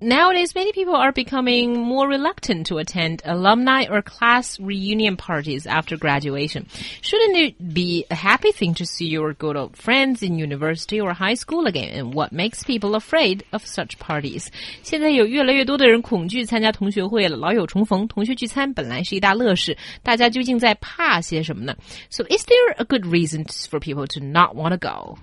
Nowadays, many people are becoming more reluctant to attend alumni or class reunion parties after graduation. Shouldn't it be a happy thing to see your good old friends in university or high school again? And what makes people afraid of such parties? 现在有越来越多的人恐惧参加同学会了，老友重逢、同学聚餐本来是一大乐事，大家究竟在怕些什么呢？So, is there a good reason for people to not want to go?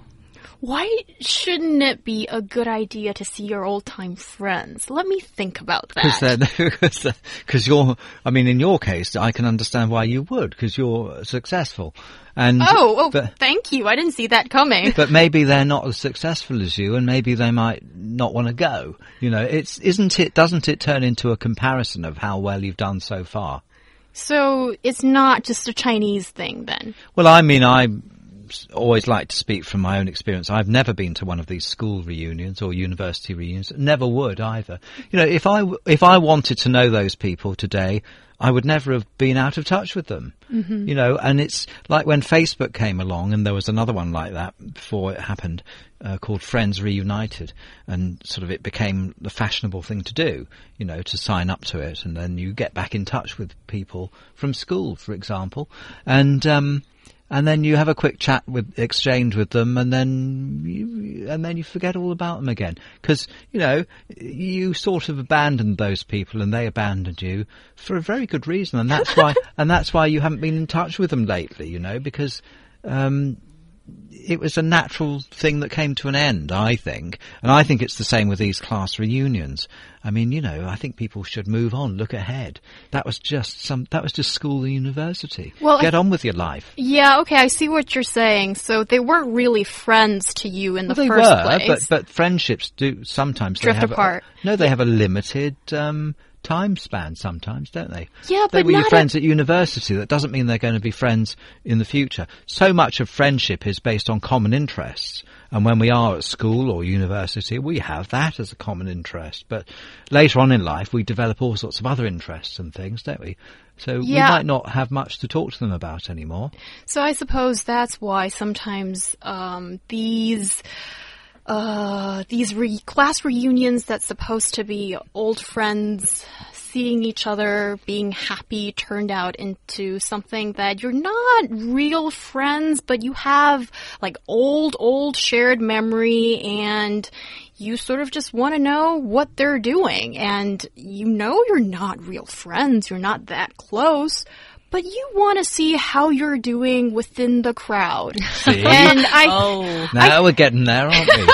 Why shouldn't it be a good idea to see your old time friends? Let me think about that. Because uh, uh, you're, I mean, in your case, I can understand why you would, because you're successful. And oh, oh but, thank you. I didn't see that coming. But maybe they're not as successful as you, and maybe they might not want to go. You know, it's isn't it? Doesn't it turn into a comparison of how well you've done so far? So it's not just a Chinese thing then. Well, I mean, I always like to speak from my own experience. I've never been to one of these school reunions or university reunions. Never would either. You know, if I if I wanted to know those people today, I would never have been out of touch with them. Mm-hmm. You know, and it's like when Facebook came along, and there was another one like that before it happened, uh, called Friends Reunited, and sort of it became the fashionable thing to do. You know, to sign up to it, and then you get back in touch with people from school, for example, and. Um, and then you have a quick chat with exchange with them, and then you, and then you forget all about them again. Because you know you sort of abandoned those people and they abandoned you for a very good reason, and that's why and that's why you haven't been in touch with them lately, you know, because um, it was a natural thing that came to an end, I think. And I think it's the same with these class reunions. I mean, you know, I think people should move on, look ahead. That was just some, that was just school and university. Well, get on with your life. Yeah, okay, I see what you're saying. So they weren't really friends to you in well, the they first were, place. But, but friendships do sometimes drift they have apart. A, no, they have a limited, um, time span sometimes, don't they? Yeah, they but were your friends at, university. That doesn't mean they're going to be friends in the future. So much of friendship is based on common interests. And when we are at school or university, we have that as a common interest. But later on in life, we develop all sorts of other interests and things, don't we? So yeah. we might not have much to talk to them about anymore. So I suppose that's why sometimes um, these uh, these re class reunions that's supposed to be old friends seeing each other, being happy, turned out into something that you're not real friends, but you have like old, old shared memory and you sort of just want to know what they're doing. And you know you're not real friends, you're not that close, but you want to see how you're doing within the crowd. See? And I, oh. now I, we're getting there, aren't we?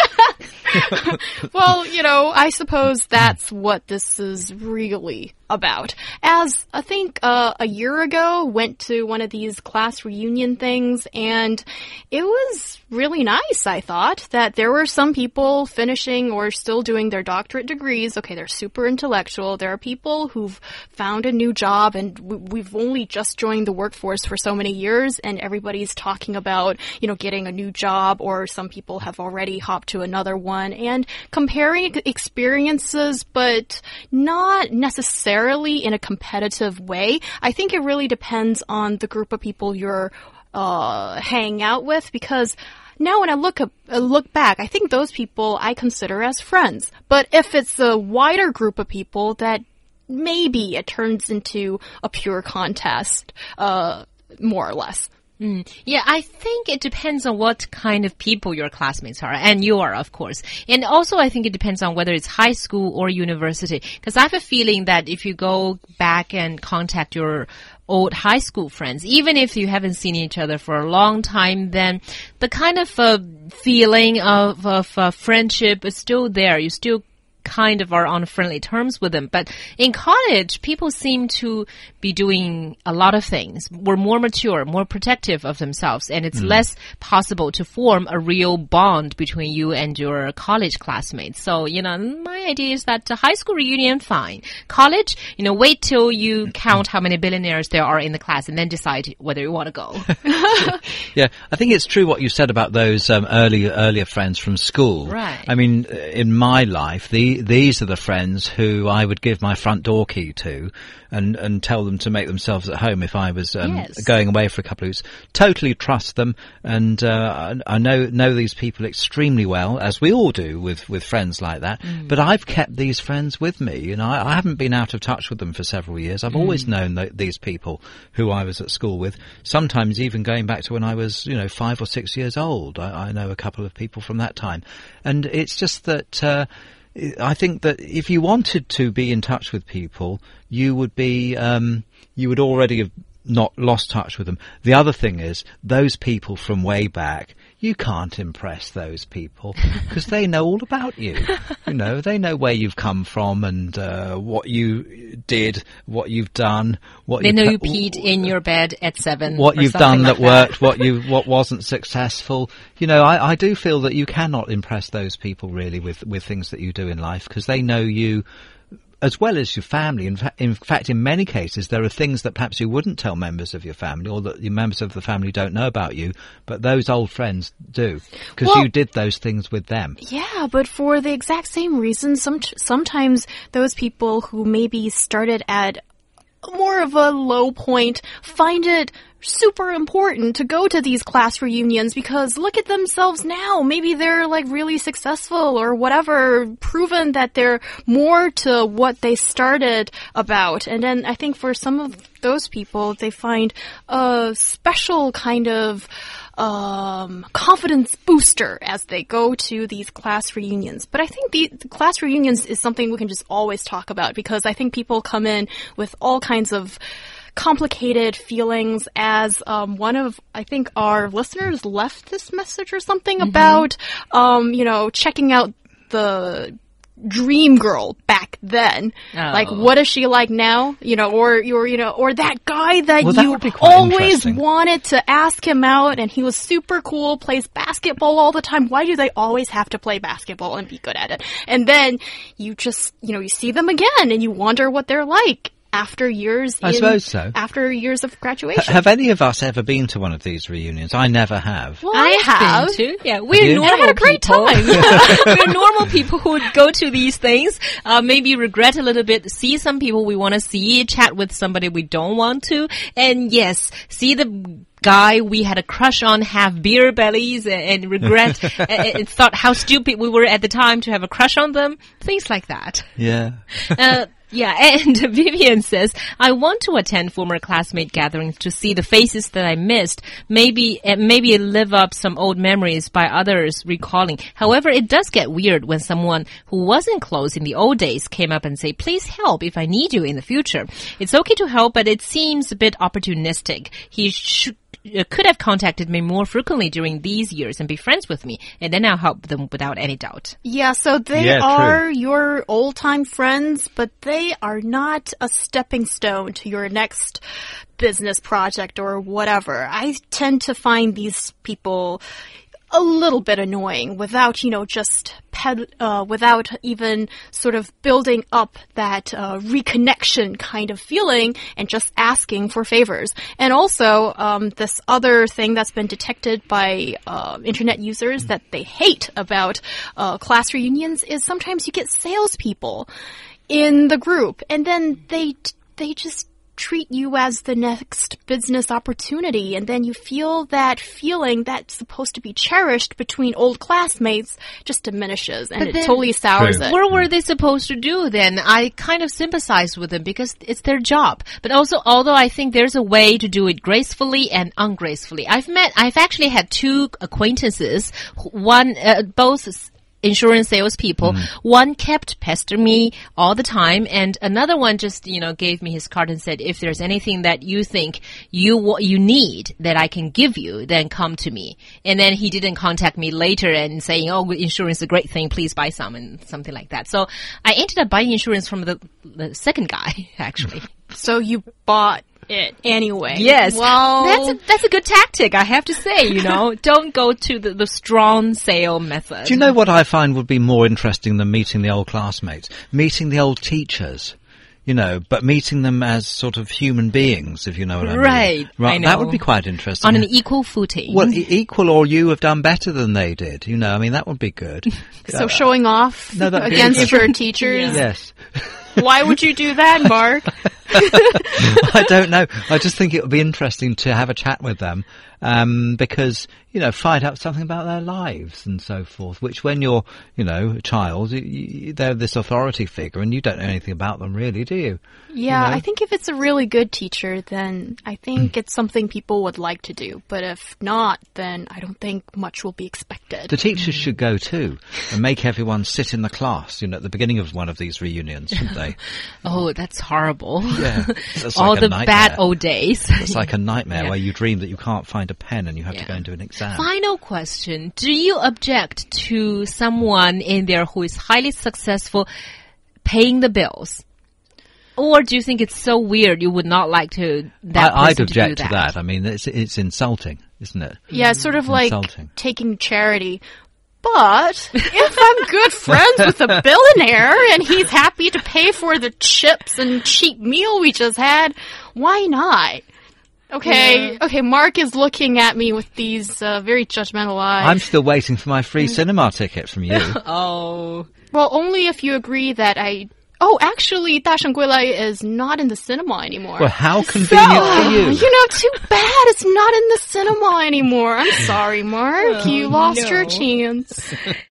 well, you know, I suppose that's what this is really about. As I think uh, a year ago, went to one of these class reunion things, and it was really nice. I thought that there were some people finishing or still doing their doctorate degrees. Okay, they're super intellectual. There are people who've found a new job, and we've only just joined the workforce for so many years, and everybody's talking about you know getting a new job, or some people have already hopped to another one, and comparing experiences, but not necessarily necessarily in a competitive way. I think it really depends on the group of people you're uh, hanging out with because now when I look up, uh, look back, I think those people I consider as friends. But if it's a wider group of people, that maybe it turns into a pure contest, uh, more or less. Mm. Yeah, I think it depends on what kind of people your classmates are, and you are, of course. And also, I think it depends on whether it's high school or university. Because I have a feeling that if you go back and contact your old high school friends, even if you haven't seen each other for a long time, then the kind of uh, feeling of, of uh, friendship is still there. You still kind of are on friendly terms with them. But in college, people seem to be doing a lot of things, were more mature, more protective of themselves, and it's less possible to form a real bond between you and your college classmates. So, you know, my idea is that the high school reunion, fine. College, you know, wait till you count how many billionaires there are in the class and then decide whether you want to go. Yeah, I think it's true what you said about those um, early earlier friends from school. Right. I mean, in my life, the, these are the friends who I would give my front door key to, and and tell them to make themselves at home if I was um, Yes. going away for a couple of weeks. Totally trust them, and uh, I know know these people extremely well, as we all do with with friends like that. But I've kept these friends with me. You know, I, I haven't been out of touch with them for several years. I've always known th- these people who I was at school with. Sometimes even going back to when I was, you know, five or six years old. I, I know a couple of people from that time, and it's just that. Uh, I think that if you wanted to be in touch with people, you would be, um, you would already have not lost touch with them. The other thing is, those people from way back, you can't impress those people because they know all about you. you know, they know where you've come from and uh, what you did, what you've done, what they you know you peed in your bed at seven. what you've done like that worked, what you what wasn't successful. You know, I, I do feel that you cannot impress those people really with with things that you do in life because they know you as well as your family. In, fa- in fact, in many cases, there are things that perhaps you wouldn't tell members of your family, or that your members of the family don't know about you, but those old friends do because Well- you did those things with them. Yeah, but for the exact same reason, some sometimes those people who maybe started at more of a low point find it super important to go to these class reunions because look at themselves now. Maybe they're like really successful or whatever, proven that they're more to what they started about. And then I think for some of those people, they find a special kind of um, confidence booster as they go to these class reunions. But I think the, the class reunions is something we can just always talk about because I think people come in with all kinds of complicated feelings as um, one of I think our listeners left this message or something about um, you know checking out the dream girl back then. Like Oh. what is she like now? You know or or you know or that guy that Well, you quite always wanted to ask him out and he was super cool plays basketball all the time. Why do they always have to play basketball and be good at it? And then you just you know you see them again and you wonder what they're like after years I in- suppose so. after years of graduation Have any of us ever been to one of these reunions? I never have. well, I I have have been too. Yeah, we're you? normal I had a great people. time. we're normal people who would go to these things, uh, maybe regret a little bit, see some people we want to see, chat with somebody we don't want to, and yes, see the guy we had a crush on have beer bellies and, and regret and, and thought how stupid we were at the time to have a crush on them. Things like that. Yeah. Uh, yeah, and Vivian says, I want to attend former classmate gatherings to see the faces that I missed, maybe, eh, maybe live up some old memories by others recalling. However, it does get weird when someone who wasn't close in the old days came up and say, please help if I need you in the future. It's okay to help, but it seems a bit opportunistic. He should Uh, could have contacted me more frequently during these years and be friends with me, and then I'll help them without any doubt. Yeah, so they Yeah, true. are your old time friends, but they are not a stepping stone to your next business project or whatever. I tend to find these people a little bit annoying without, you know, just ped- uh, without even sort of building up that uh, reconnection kind of feeling and just asking for favors. And also, um, this other thing that's been detected by uh, internet users that they hate about uh, class reunions is sometimes you get salespeople in the group, and then they they just treat you as the next business opportunity and then you feel that feeling that's supposed to be cherished between old classmates just diminishes and But it totally sours True. it. What were they supposed to do then? I kind of sympathize with them because it's their job. But also, although I think there's a way to do it gracefully and ungracefully. I've met, I've actually had two acquaintances, one, uh, both s- insurance salespeople. Mm. One kept pestering me all the time and another one just, you know, gave me his card and said, if there's anything that you think you, you need that I can give you, then come to me. And then he didn't contact me later and saying, oh, insurance is a great thing, please buy some and something like that. So I ended up buying insurance from the, the second guy, actually. So you bought it anyway. Yes. Well, that's a, that's a good tactic, I have to say, you know. Don't go to the, the strong sale method. Do you know what I find would be more interesting than meeting the old classmates? Meeting the old teachers. You know, but meeting them as sort of human beings, if you know what I mean. Right, I That would be quite interesting. On an equal footing. well, e- equal or you have done better than they did. You know, I mean, that would be good. so showing off No, against interesting. your teachers. yes. Why would you do that, Mark? I don't know. I just think it would be interesting to have a chat with them um, because you know find out something about their lives and so forth. Which, when you're you know a child, you, you, they're this authority figure, and you don't know anything about them, really, do you? Yeah, know? I think if it's a really good teacher, then I think it's something people would like to do. But if not, then I don't think much will be expected. The teachers should go too and make everyone sit in the class. You know, at the beginning of one of these reunions, shouldn't they? oh, that's horrible. Yeah, that's All like the nightmare. bad old days. It's like a nightmare Yeah. where you dream that you can't find a pen and you have to go and do an exam. Final question. Do you object to someone in there who is highly successful paying the bills? Or do you think it's so weird you would not like to that I, I'd object to, to do that? that. I mean, it's it's insulting, isn't it? yeah, it's sort of like taking charity. But if I'm good friends with a billionaire and he's happy to pay for the chips and cheap meal we just had, why not? Okay, yeah. okay. Mark is looking at me with these uh, very judgmental eyes. I'm still waiting for my free mm. cinema ticket from you. oh. Well, only if you agree that I. Oh, actually, Dashan Guilai is not in the cinema anymore. Well, how convenient so, for you. You know, too bad it's not in the cinema anymore. I'm sorry, Mark. Oh, you lost no. your chance.